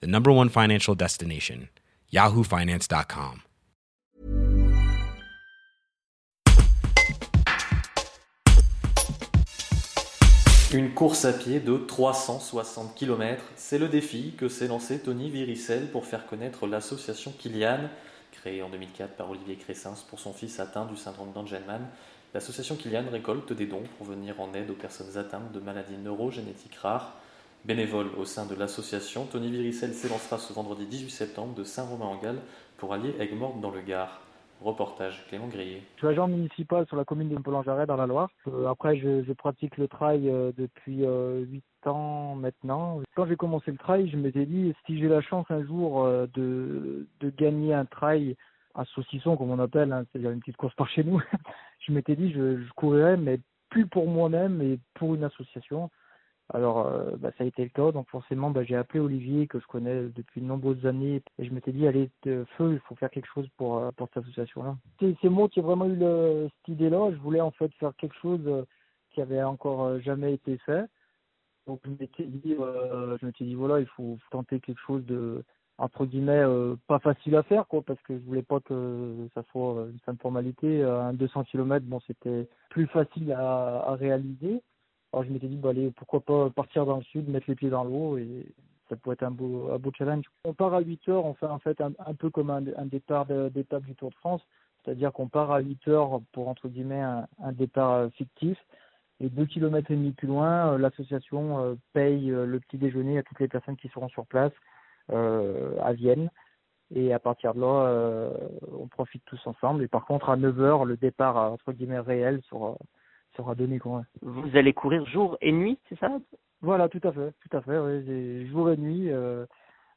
the number one financial destination, yahoofinance.com. Une course à pied de 360 km, c'est le défi que s'est lancé Tony Viricel pour faire connaître l'association Kilian, créée en 2004 par Olivier Cressens pour son fils atteint du syndrome d'Angelman. L'association Kilian récolte des dons pour venir en aide aux personnes atteintes de maladies neurogénétiques rares. Bénévole au sein de l'association, Tony Viricel s'élancera ce vendredi 18 septembre de Saint-Romain-en-Galles pour allier Aigues-Mortes dans le Gard. Reportage Clément Grillet. Je suis agent municipal sur la commune de Polangaret dans la Loire. Euh, après, je, pratique le trail euh, depuis euh, 8 ans maintenant. Quand j'ai commencé le trail, je m'étais dit si j'ai la chance un jour euh, de, gagner un trail à saucisson, comme on appelle, hein, c'est-à-dire une petite course par chez nous, je m'étais dit je, je courrais, mais plus pour moi-même, mais pour une association. Alors, euh, bah, ça a été le cas. Donc, forcément, bah, j'ai appelé Olivier, que je connais depuis de nombreuses années, et je m'étais dit, allez, feu, il faut faire quelque chose pour, euh, pour cette association-là. C'est moi qui ai vraiment eu cette idée-là. Je voulais en fait faire quelque chose euh, qui avait encore jamais été fait. Donc, je m'étais dit, je dit, voilà, il faut tenter quelque chose de, entre guillemets, pas facile à faire, quoi, parce que je voulais pas que ça soit une simple formalité. Un 200 km, bon, c'était plus facile à réaliser. Alors je m'étais dit, bah, allez, pourquoi pas partir dans le sud, mettre les pieds dans l'eau et ça pourrait être un beau, challenge. On part à 8 heures, on fait en fait un, peu comme un, départ d'étape du Tour de France, c'est-à-dire qu'on part à 8 heures pour entre guillemets un, départ fictif. Et deux kilomètres et demi plus loin, l'association paye le petit déjeuner à toutes les personnes qui seront sur place euh, à Vienne. Et à partir de là, euh, on profite tous ensemble. Et par contre, à 9 heures, le départ entre guillemets réel sera sera donné quoi. Vous allez courir jour et nuit, c'est ça? Voilà, tout à fait, tout à fait, oui, jour et nuit. Euh,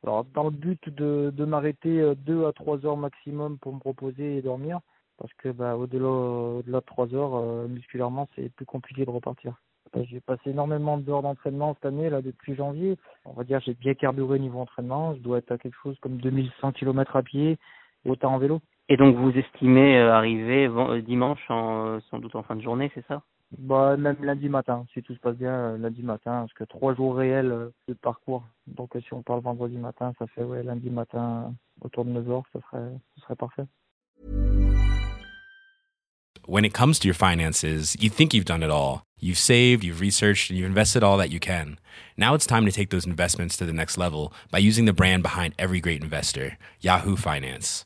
alors dans le but de, de m'arrêter deux à trois heures maximum pour me reposer et dormir, parce que bah au-delà au-delà de trois heures euh, musculairement c'est plus compliqué de repartir. J'ai passé énormément d'heures d'entraînement cette année là depuis janvier. On va dire j'ai bien carburé niveau entraînement. Je dois être à quelque chose comme 2100 km à pied et autant en vélo. Et donc vous estimez arriver dimanche en, sans doute en fin de journée, c'est ça? Bah, même lundi matin, si tout se passe bien, lundi matin, parce que trois jours réels de parcours. Donc si on parle vendredi matin, ça fait ouais, lundi matin autour de 9h, ça serait, ça serait parfait. When it comes to your finances, you think you've done it all. You've saved, you've researched, and you've invested all that you can. Now it's time to take those investments to the next level by using the brand behind every great investor, Yahoo Finance.